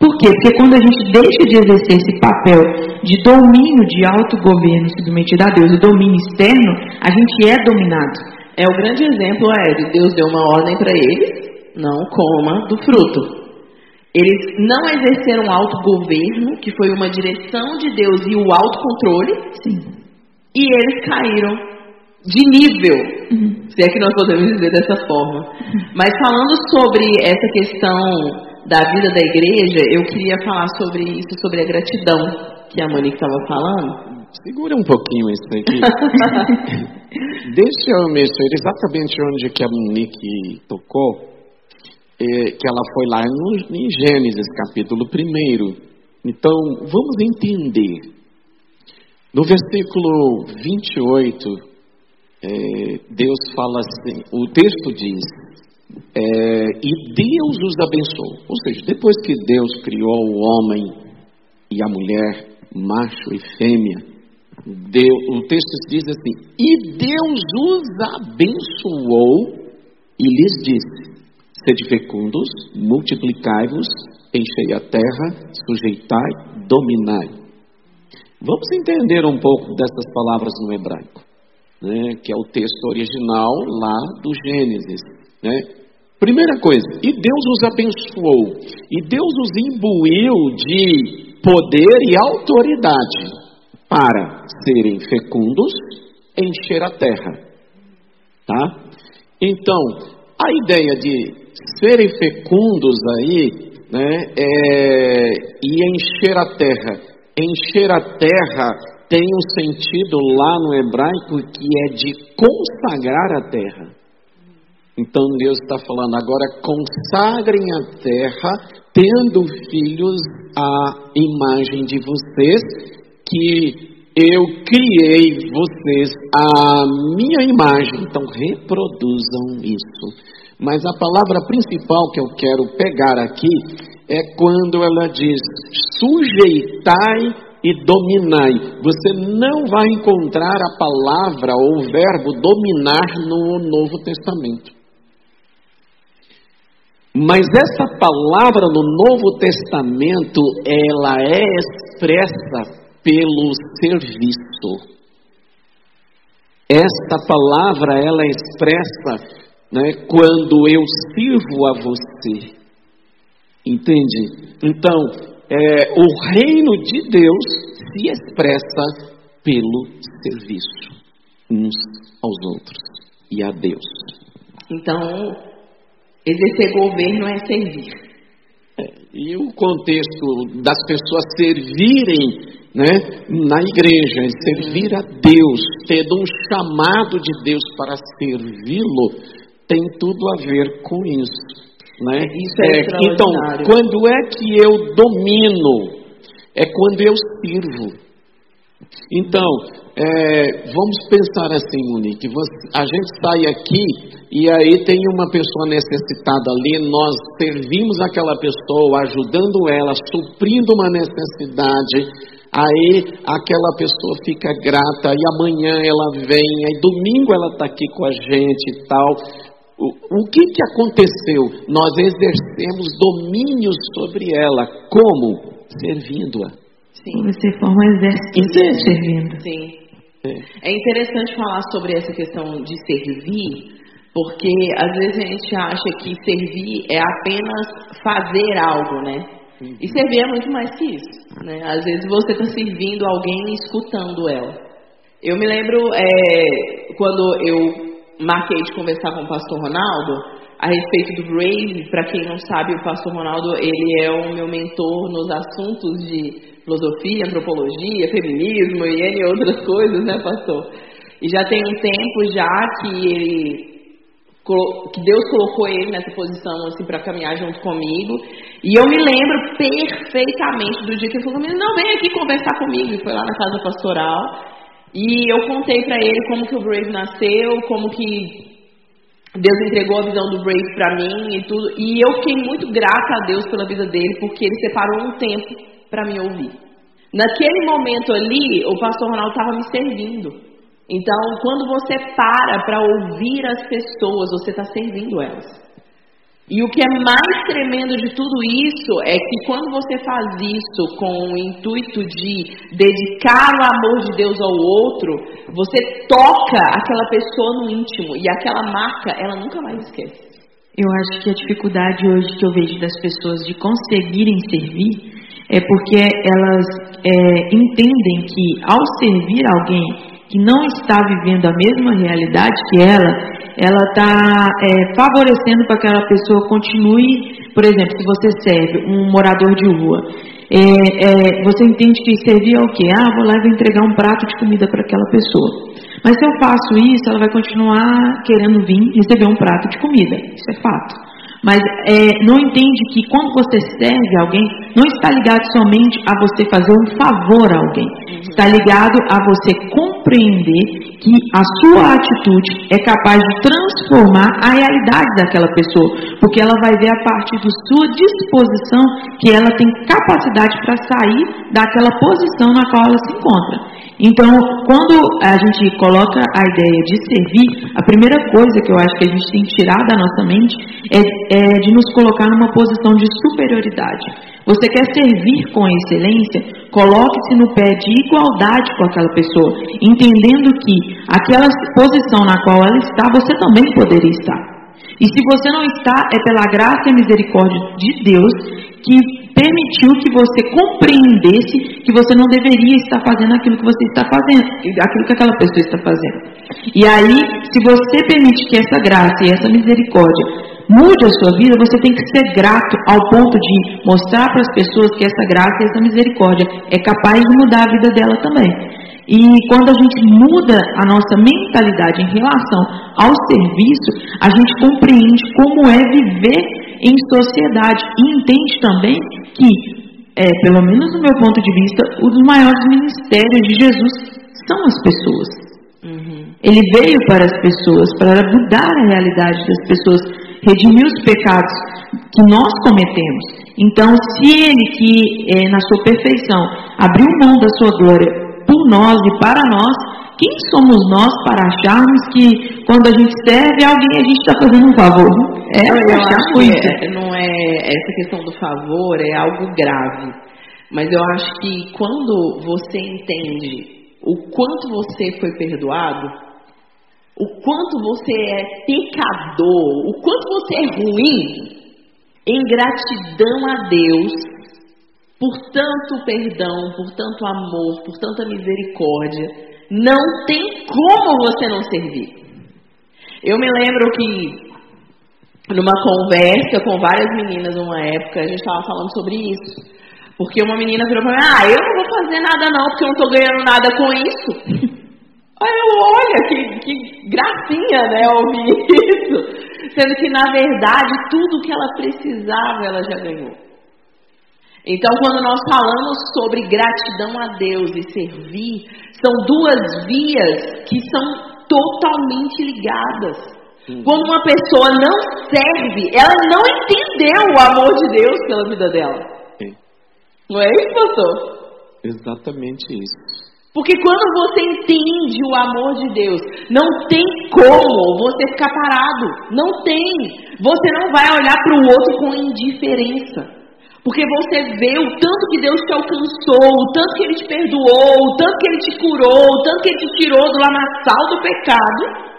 Por quê? Porque quando a gente deixa de exercer esse papel de domínio, de autogoverno submetido a Deus, o domínio externo, a gente é dominado. É o grande exemplo é de Deus deu uma ordem para eles, não coma do fruto. Eles não exerceram autogoverno, que foi uma direção de Deus e o autocontrole. Sim. E eles caíram de nível, Uhum. se é que nós podemos dizer dessa forma. Mas falando sobre essa questão da vida da igreja, eu queria falar sobre isso, sobre a gratidão que a Monique estava falando. Segura um pouquinho isso aqui. Deixa eu mexer exatamente onde que a Monique tocou, é, que ela foi lá no, em Gênesis, capítulo 1. Então, vamos entender. No versículo 28, é, Deus fala assim, o texto diz, é, e Deus os abençoou. Ou seja, depois que Deus criou o homem e a mulher, macho e fêmea, o texto diz assim: E Deus os abençoou e lhes disse: Sede fecundos, multiplicai-vos, enchei a terra, sujeitai, dominai. Vamos entender um pouco dessas palavras no hebraico, né, que é o texto original lá do Gênesis. Né? Primeira coisa, e Deus os abençoou, e Deus os imbuiu de poder e autoridade para serem fecundos, encher a terra. Tá? Então, a ideia de serem fecundos aí, né, é, e encher a terra. Encher a terra tem um sentido lá no hebraico que é de consagrar a terra. Então Deus está falando agora consagrem a terra, tendo filhos à imagem de vocês, que eu criei vocês à minha imagem. Então reproduzam isso. Mas a palavra principal que eu quero pegar aqui é quando ela diz sujeitai e dominai. Você não vai encontrar a palavra ou o verbo dominar no Novo Testamento. Mas essa palavra no Novo Testamento, ela é expressa pelo serviço. Esta palavra, ela é expressa né, quando eu sirvo a você. Entende? Então, é, o reino de Deus se expressa pelo serviço uns aos outros e a Deus. Então, exercer governo é servir. É, e o contexto das pessoas servirem né, na igreja, servir a Deus, tendo um chamado de Deus para servi-lo, tem tudo a ver com isso. Né? Isso é então, extraordinário. quando é que eu domino? É quando eu sirvo. Então, é, vamos pensar assim, Monique. você- a gente sai aqui e aí tem uma pessoa necessitada ali, nós servimos aquela pessoa, ajudando ela, suprindo uma necessidade. Aí aquela pessoa fica grata e amanhã ela vem, aí domingo ela está aqui com a gente e tal. O, o que, que aconteceu? Nós exercemos domínio sobre ela. Como? Servindo-a. Sim. Você forma um exército servindo. Sim. É interessante falar sobre essa questão de servir, porque às vezes a gente acha que servir é apenas fazer algo, né? E servir é muito mais que isso, né? Às vezes você está servindo alguém e escutando ela. Eu me lembro é, quando eu marquei de conversar com o pastor Ronaldo a respeito do Brave. Para quem não sabe, o pastor Ronaldo ele é o meu mentor nos assuntos de filosofia, antropologia, feminismo e N outras coisas, né, pastor? E já tem um tempo já que ele que Deus colocou ele nessa posição assim para caminhar junto comigo. E eu me lembro perfeitamente do dia que ele falou não, vem aqui conversar comigo. E foi lá na casa pastoral. E eu contei para ele como que o Brave nasceu, como que Deus entregou a visão do Brave para mim e tudo. E eu fiquei muito grata a Deus pela vida dele, porque ele separou um tempo para me ouvir. Naquele momento ali, o pastor Ronaldo estava me servindo. Então, quando você para para ouvir as pessoas, você está servindo elas. E o que é mais tremendo de tudo isso é que quando você faz isso com o intuito de dedicar o amor de Deus ao outro, você toca aquela pessoa no íntimo e aquela marca ela nunca mais esquece. Eu acho que a dificuldade hoje que eu vejo das pessoas de conseguirem servir é porque elas é, entendem que ao servir alguém que não está vivendo a mesma realidade que ela, ela está é, favorecendo para que aquela pessoa continue, por exemplo, se você serve um morador de rua, é, é, você entende que servir é o quê? Ah, vou lá e vou entregar um prato de comida para aquela pessoa. Mas se eu faço isso, ela vai continuar querendo vir receber um prato de comida. Isso é fato. Mas é, não entende que quando você serve alguém, não está ligado somente a você fazer um favor a alguém. Está ligado a você compreender que a sua atitude é capaz de transformar a realidade daquela pessoa. Porque ela vai ver a partir da sua disposição que ela tem capacidade para sair daquela posição na qual ela se encontra. Então, quando a gente coloca a ideia de servir, a primeira coisa que eu acho que a gente tem que tirar da nossa mente é, é de nos colocar numa posição de superioridade. Você quer servir com excelência? Coloque-se no pé de igualdade com aquela pessoa, entendendo que aquela posição na qual ela está, você também poderia estar. E se você não está, é pela graça e misericórdia de Deus que permitiu que você compreendesse que você não deveria estar fazendo aquilo que você está fazendo, aquilo que aquela pessoa está fazendo. E aí, se você permite que essa graça e essa misericórdia mude a sua vida, você tem que ser grato ao ponto de mostrar para as pessoas que essa graça e essa misericórdia é capaz de mudar a vida dela também. E quando a gente muda a nossa mentalidade em relação ao serviço, a gente compreende como é viver em sociedade e entende também que, é, pelo menos do meu ponto de vista, dos maiores ministérios de Jesus são as pessoas. Uhum. Ele veio para as pessoas, para mudar a realidade das pessoas, redimir os pecados que nós cometemos. Então, se ele, que é, na sua perfeição, abriu mão da sua glória por nós e para nós, quem somos nós para acharmos que quando a gente serve alguém a gente está fazendo um favor? É, eu, eu acho que é, não é essa questão do favor é algo grave, mas eu acho que quando você entende o quanto você foi perdoado, o quanto você é pecador, o quanto você é ruim, em gratidão a Deus por tanto perdão, por tanto amor, por tanta misericórdia, não tem como você não servir. Eu me lembro que numa conversa com várias meninas numa época, a gente estava falando sobre isso. Porque uma menina virou para mim, ah, eu não vou fazer nada não, porque eu não estou ganhando nada com isso. Aí eu, olha, que, que gracinha, né, ouvir isso. Sendo que, na verdade, tudo que ela precisava, ela já ganhou. Então, quando nós falamos sobre gratidão a Deus e servir, são duas vias que são totalmente ligadas. Hum. Quando uma pessoa não serve, ela não entendeu o amor de Deus pela vida dela. Sim. Não é isso, pastor? Exatamente isso. Porque quando você entende o amor de Deus, não tem como você ficar parado. Não tem. Você não vai olhar para o outro com indiferença. Porque você vê o tanto que Deus te alcançou, o tanto que Ele te perdoou, o tanto que Ele te curou, o tanto que Ele te tirou do lamaçal do pecado.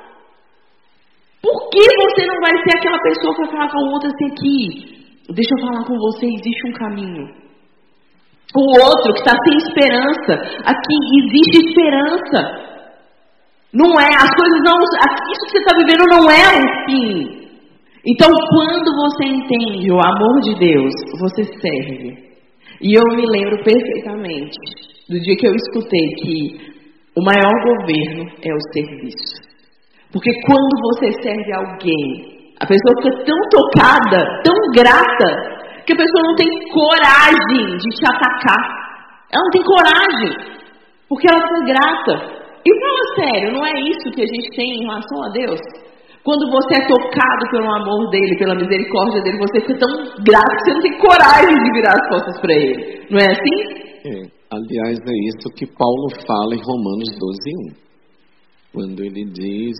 Por que você não vai ser aquela pessoa que vai falar com a outra assim aqui? Deixa eu falar com você, existe um caminho. O outro que está sem esperança, aqui existe esperança. Não é, as coisas não, isso que você está vivendo não é um fim. Então, quando você entende o amor de Deus, você serve. E eu me lembro perfeitamente do dia que eu escutei que o maior governo é o serviço. Porque quando você serve alguém, a pessoa fica tão tocada, tão grata, que a pessoa não tem coragem de te atacar. Ela não tem coragem, porque ela fica grata. E fala sério, não é isso que a gente tem em relação a Deus? Quando você é tocado pelo amor dele, pela misericórdia dele, você fica tão grato que você não tem coragem de virar as costas para ele. Não é assim? É, aliás, é isso que Paulo fala em Romanos 12, 1 quando ele diz,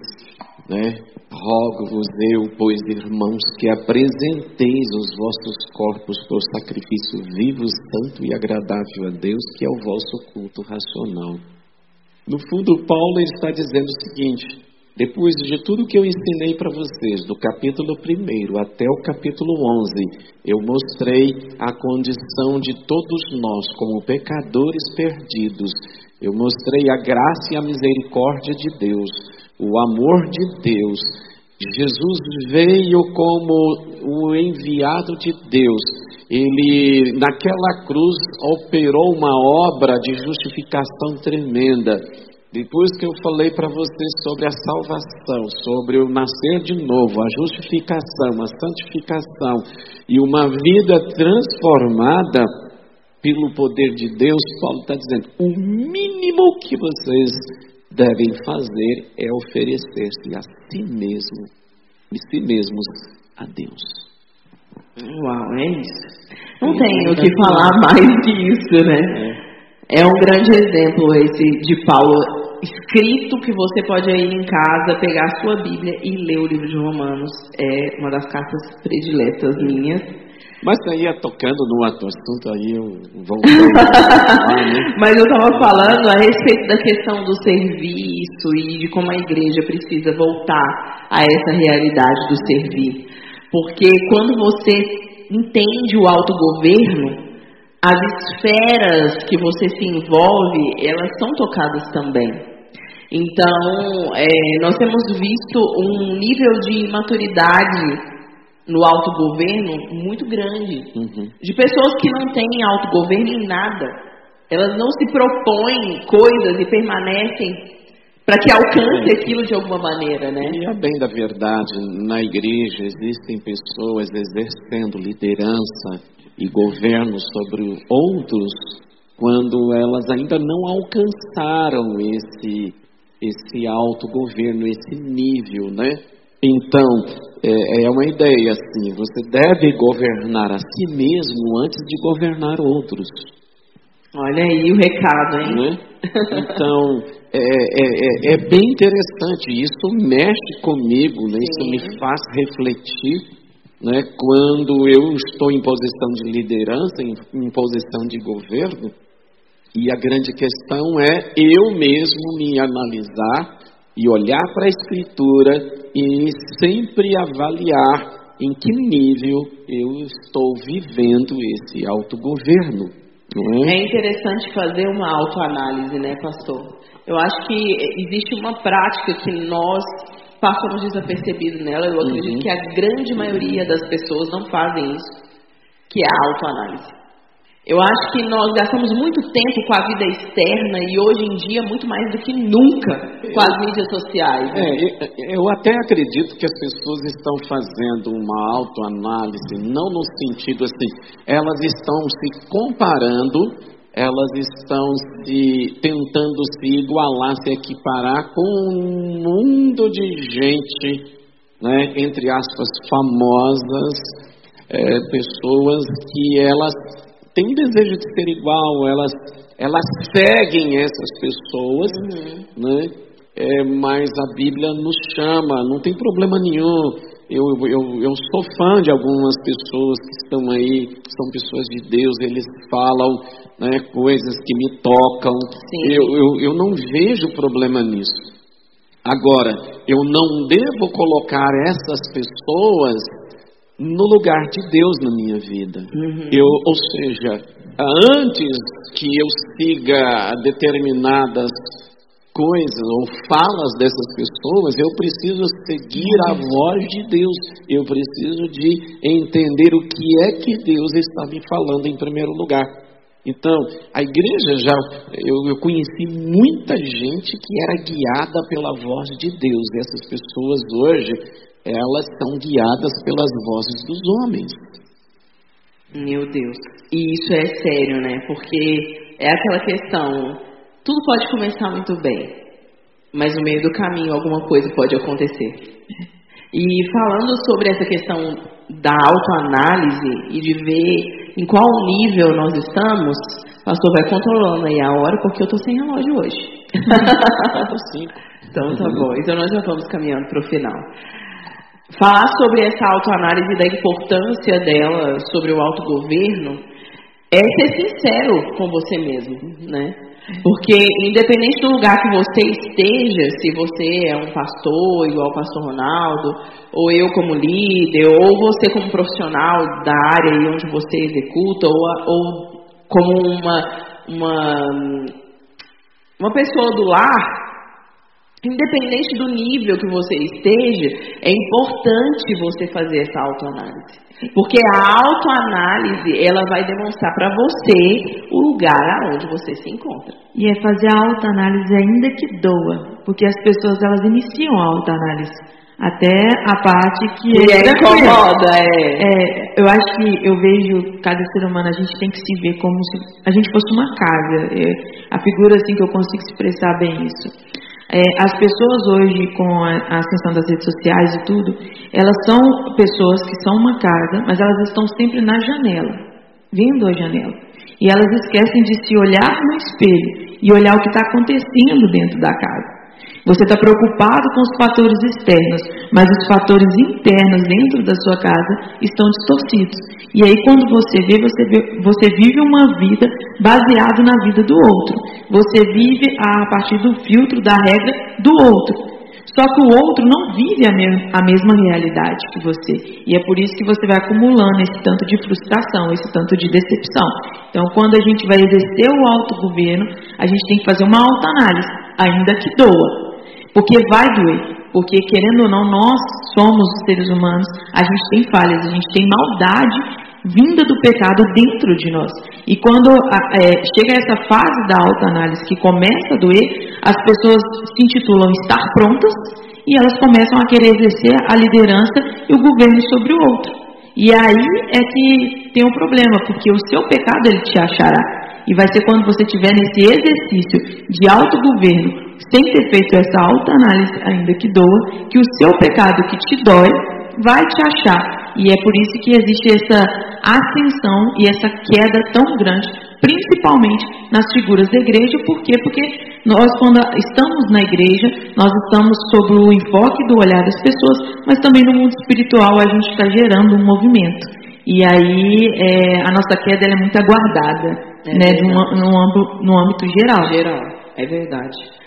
né, rogo-vos eu, pois irmãos, que apresenteis os vossos corpos por sacrifício vivo, santo e agradável a Deus, que é o vosso culto racional. No fundo, Paulo está dizendo o seguinte: depois de tudo que eu ensinei para vocês, do capítulo 1 até o capítulo 11, eu mostrei a condição de todos nós como pecadores perdidos, eu mostrei a graça e a misericórdia de Deus, o amor de Deus. Jesus veio como o enviado de Deus. Ele, naquela cruz, operou uma obra de justificação tremenda. Depois que eu falei para vocês sobre a salvação, sobre o nascer de novo, a justificação, a santificação e uma vida transformada, pelo poder de Deus, Paulo está dizendo: o mínimo que vocês devem fazer é oferecer-se a si mesmo, e si mesmos a Deus. Uau, é isso. Não tenho o que falar mais que isso, né? É. é um grande exemplo esse de Paulo escrito que você pode ir em casa, pegar a sua Bíblia e ler o livro de Romanos. É uma das cartas prediletas minhas. Mas aí tocando no assunto aí eu vou. né? Mas eu estava falando a respeito da questão do serviço e de como a igreja precisa voltar a essa realidade do servir. Porque quando você entende o autogoverno, as esferas que você se envolve, elas são tocadas também. Então, é, nós temos visto um nível de maturidade no autogoverno muito grande. Uhum. De pessoas que não têm autogoverno em nada. Elas não se propõem coisas e permanecem para que alcance aquilo de alguma maneira, né? E a bem da verdade, na igreja existem pessoas exercendo liderança e governo sobre outros quando elas ainda não alcançaram esse esse autogoverno, esse nível, né? Então, é, é uma ideia assim: você deve governar a si mesmo antes de governar outros. Olha aí o recado, hein? Né? Então, é, é, é, é, bem interessante. Isso mexe comigo, né? isso me faz refletir. Né? Quando eu estou em posição de liderança, em, em posição de governo, e a grande questão é eu mesmo me analisar e olhar para a Escritura e sempre avaliar em que nível eu estou vivendo esse autogoverno. É? é? interessante fazer uma autoanálise, né, pastor? Eu acho que existe uma prática que nós passamos desapercebido nela, eu acredito uhum. que a grande maioria das pessoas não fazem isso, que é a autoanálise. Eu acho que nós gastamos muito tempo com a vida externa e hoje em dia muito mais do que nunca com as mídias sociais. Né? É, eu até acredito que as pessoas estão fazendo uma autoanálise, não no sentido assim, elas estão se comparando, elas estão se tentando se igualar, se equiparar com um mundo de gente, né, entre aspas, famosas, é, pessoas que elas têm desejo de ser igual, elas, elas seguem essas pessoas, uhum. né? É, mas a Bíblia nos chama, não tem problema nenhum. Eu, eu, eu sou fã de algumas pessoas que estão aí, que são pessoas de Deus, eles falam né, coisas que me tocam. Eu, eu, eu não vejo problema nisso. Agora, eu não devo colocar essas pessoas no lugar de Deus na minha vida. Uhum. Eu, ou seja, antes que eu siga determinadas coisas ou falas dessas pessoas, eu preciso seguir a voz de Deus. Eu preciso de entender o que é que Deus está me falando em primeiro lugar. Então, a igreja já, eu, eu conheci muita gente que era guiada pela voz de Deus. E essas pessoas hoje elas são guiadas pelas vozes dos homens. Meu Deus. E isso é sério, né? Porque é aquela questão, tudo pode começar muito bem. mas no meio do caminho alguma coisa pode acontecer. E falando sobre essa questão da autoanálise e de ver em qual nível nós estamos, o pastor vai controlando aí a hora, porque eu estou sem relógio hoje. então tá bom. Então nós já vamos caminhando para o final. Falar sobre essa autoanálise da importância dela sobre o autogoverno é ser sincero com você mesmo, né? Porque independente do lugar que você esteja, se você é um pastor igual o pastor Ronaldo, ou eu como líder, ou você como profissional da área onde você executa, ou, ou como uma, uma, uma pessoa do lar, Independente do nível que você esteja, é importante você fazer essa autoanálise. Porque a autoanálise, ela vai demonstrar para você o lugar aonde você se encontra. E é fazer a autoanálise ainda que doa, porque as pessoas elas iniciam a autoanálise até a parte que e é incomoda, é. é. Eu acho que eu vejo cada ser humano, a gente tem que se ver como se a gente fosse uma casa. É, a figura assim que eu consigo expressar bem isso. É, as pessoas hoje, com a ascensão das redes sociais e tudo, elas são pessoas que são uma casa, mas elas estão sempre na janela, vendo a janela. E elas esquecem de se olhar no espelho e olhar o que está acontecendo dentro da casa. Você está preocupado com os fatores externos, mas os fatores internos dentro da sua casa estão distorcidos. E aí, quando você vê, você, vê, você vive uma vida baseada na vida do outro. Você vive a partir do filtro da regra do outro. Só que o outro não vive a, me a, mesma realidade que você. E é por isso que você vai acumulando esse tanto de frustração, esse tanto de decepção. Então, quando a gente vai exercer o autogoverno, a gente tem que fazer uma autoanálise, ainda que doa. Porque vai doer. Porque, querendo ou não, nós somos seres humanos, a gente tem falhas, a gente tem maldade vinda do pecado dentro de nós. E quando é, chega essa fase da autoanálise que começa a doer, as pessoas se intitulam estar prontas e elas começam a querer exercer a liderança e o governo sobre o outro. E aí é que tem um problema, porque o seu pecado ele te achará. E vai ser quando você estiver nesse exercício de autogoverno, sem ter feito essa autoanálise, ainda que doa, que o seu pecado que te dói vai te achar. E é por isso que existe essa ascensão e essa queda tão grande, principalmente nas figuras da igreja. Por quê? Porque nós, quando estamos na igreja, nós estamos sob o enfoque do olhar das pessoas, mas também no mundo espiritual a gente está gerando um movimento. E aí é, a nossa queda é muito aguardada, é né, no, no, âmbito, no âmbito geral. Geral, é verdade.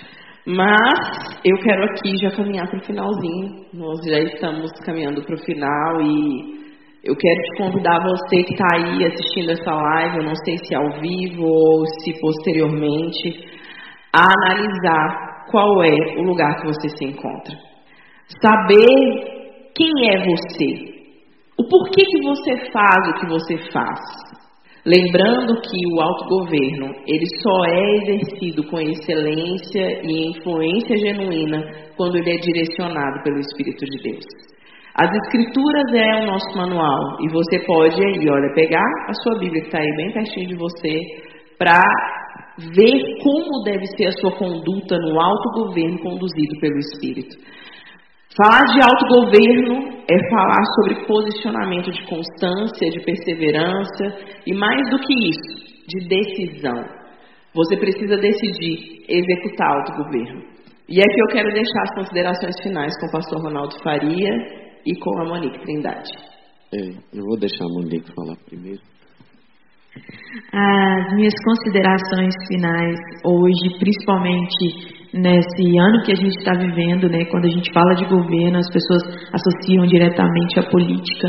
Mas eu quero aqui já caminhar para o finalzinho. Nós já estamos caminhando para o final e eu quero te convidar você que está aí assistindo essa live, eu não sei se ao vivo ou se posteriormente, a analisar qual é o lugar que você se encontra. Saber quem é você. O porquê que você faz o que você faz. Lembrando que o autogoverno, ele só é exercido com excelência e influência genuína quando ele é direcionado pelo Espírito de Deus. As Escrituras é o nosso manual e você pode aí, olha, pegar a sua Bíblia que está aí bem pertinho de você para ver como deve ser a sua conduta no autogoverno conduzido pelo Espírito. Falar de autogoverno é falar sobre posicionamento de constância, de perseverança e mais do que isso, de decisão. Você precisa decidir executar autogoverno. E aqui eu quero deixar as considerações finais com o pastor Ronaldo Faria e com a Monique Trindade. É, eu vou deixar a Monique falar primeiro. As minhas considerações finais hoje, principalmente nesse ano que a gente está vivendo, né, quando a gente fala de governo, as pessoas associam diretamente à política.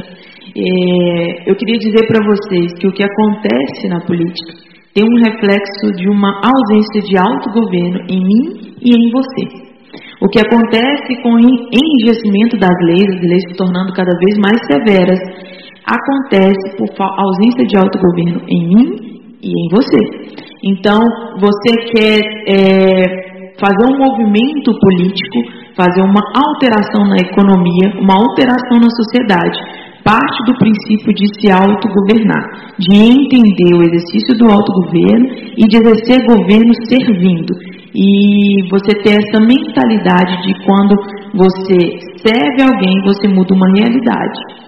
É, eu queria dizer para vocês que o que acontece na política tem um reflexo de uma ausência de autogoverno em mim e em você. O que acontece com o enrijecimento das leis, as leis se tornando cada vez mais severas, acontece por ausência de autogoverno em mim e em você. Então, você quer é, fazer um movimento político, fazer uma alteração na economia, uma alteração na sociedade, parte do princípio de se autogovernar, de entender o exercício do autogoverno e de exercer governo servindo. e você ter essa mentalidade de quando você serve alguém, você muda uma realidade.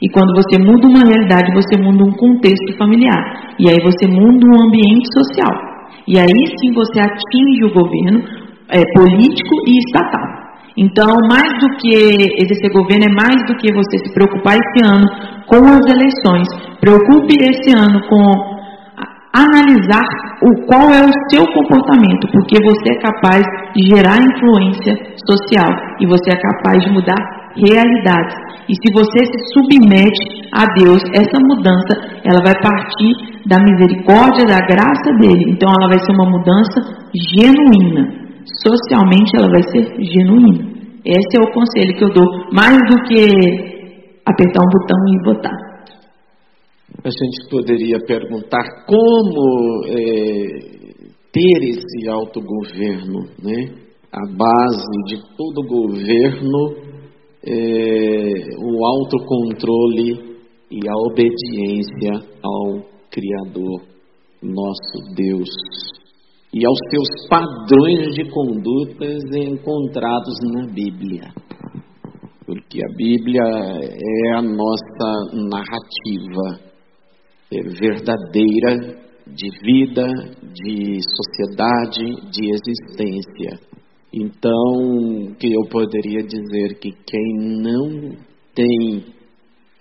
E quando você muda uma realidade, você muda um contexto familiar. E aí você muda um ambiente social. E aí sim você atinge o governo é, político e estatal. Então, mais do que exercer governo, é mais do que você se preocupar esse ano com as eleições. Preocupe esse ano com analisar o qual é o seu comportamento, porque você é capaz de gerar influência social e você é capaz de mudar realidades. E se você se submete a Deus, essa mudança ela vai partir da misericórdia, da graça dele. Então ela vai ser uma mudança genuína. Socialmente ela vai ser genuína. Esse é o conselho que eu dou, mais do que apertar um botão e votar a gente poderia perguntar como é, ter esse autogoverno, né? A base de todo governo é o autocontrole e a obediência ao Criador, nosso Deus, e aos seus padrões de condutas encontrados na Bíblia. Porque a Bíblia é a nossa narrativa verdadeira de vida, de sociedade, de existência. Então, que eu poderia dizer que quem não tem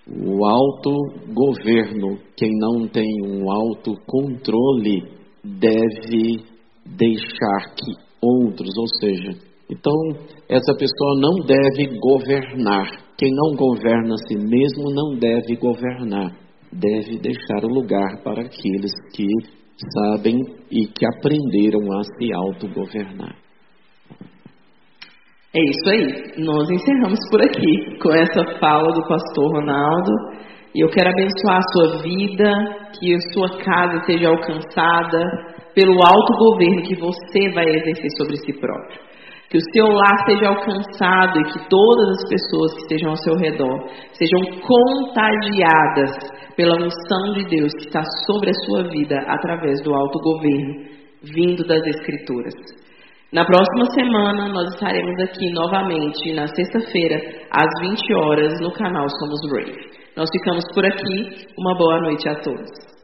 o autogoverno, quem não tem um autocontrole, deve deixar que outros, ou seja, então essa pessoa não deve governar. Quem não governa a si mesmo não deve governar deve deixar o lugar para aqueles que sabem e que aprenderam a se autogovernar. É isso aí. Nós encerramos por aqui com essa fala do pastor Ronaldo. E eu quero abençoar a sua vida, que a sua casa seja alcançada pelo autogoverno que você vai exercer sobre si próprio. Que o seu lar seja alcançado e que todas as pessoas que estejam ao seu redor sejam contagiadas pela unção de Deus que está sobre a sua vida através do autogoverno vindo das Escrituras. Na próxima semana nós estaremos aqui novamente na sexta-feira às 20 horas no canal Somos Brave. Nós ficamos por aqui. Uma boa noite a todos.